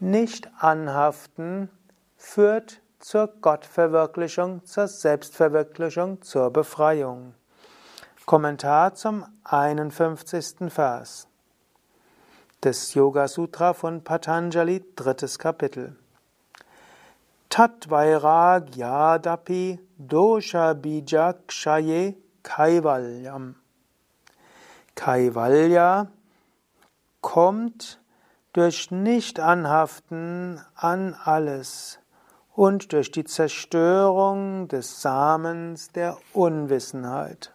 Nicht anhaften führt zur Gottverwirklichung, zur Selbstverwirklichung, zur Befreiung. Kommentar zum 51. Vers des Yoga Sutra von Patanjali, drittes Kapitel. Tatvairagyadapi dosha bija kshaye kaivalyam. Kaivalya kommt durch Nicht-Anhaften an alles und durch die Zerstörung des Samens der Unwissenheit.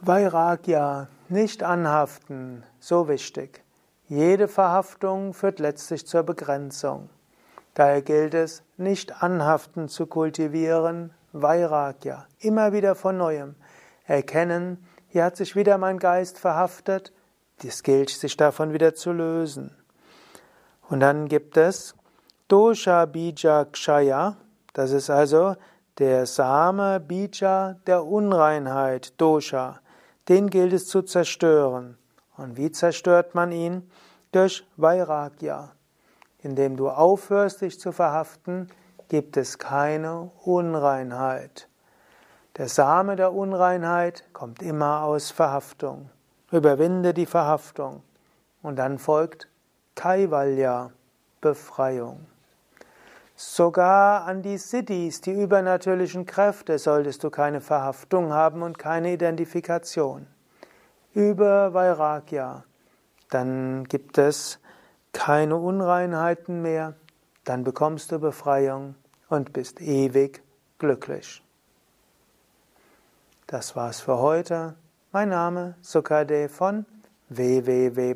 Vairagya, nicht anhaften, so wichtig. Jede Verhaftung führt letztlich zur Begrenzung. Daher gilt es, nicht anhaften zu kultivieren, Vairagya, immer wieder von neuem. Erkennen, hier hat sich wieder mein Geist verhaftet, es gilt, sich davon wieder zu lösen. Und dann gibt es Dosha Bija Kshaya, das ist also der Same Bija der Unreinheit, Dosha. Den gilt es zu zerstören. Und wie zerstört man ihn? Durch Vairagya. Indem du aufhörst, dich zu verhaften, gibt es keine Unreinheit. Der Same der Unreinheit kommt immer aus Verhaftung. Überwinde die Verhaftung. Und dann folgt Kaivalya, Befreiung. Sogar an die Siddhis, die übernatürlichen Kräfte, solltest du keine Verhaftung haben und keine Identifikation. Über Vairagya, dann gibt es keine Unreinheiten mehr, dann bekommst du Befreiung und bist ewig glücklich. Das war's für heute. Mein Name Sukade von www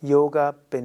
yoga-vidya.de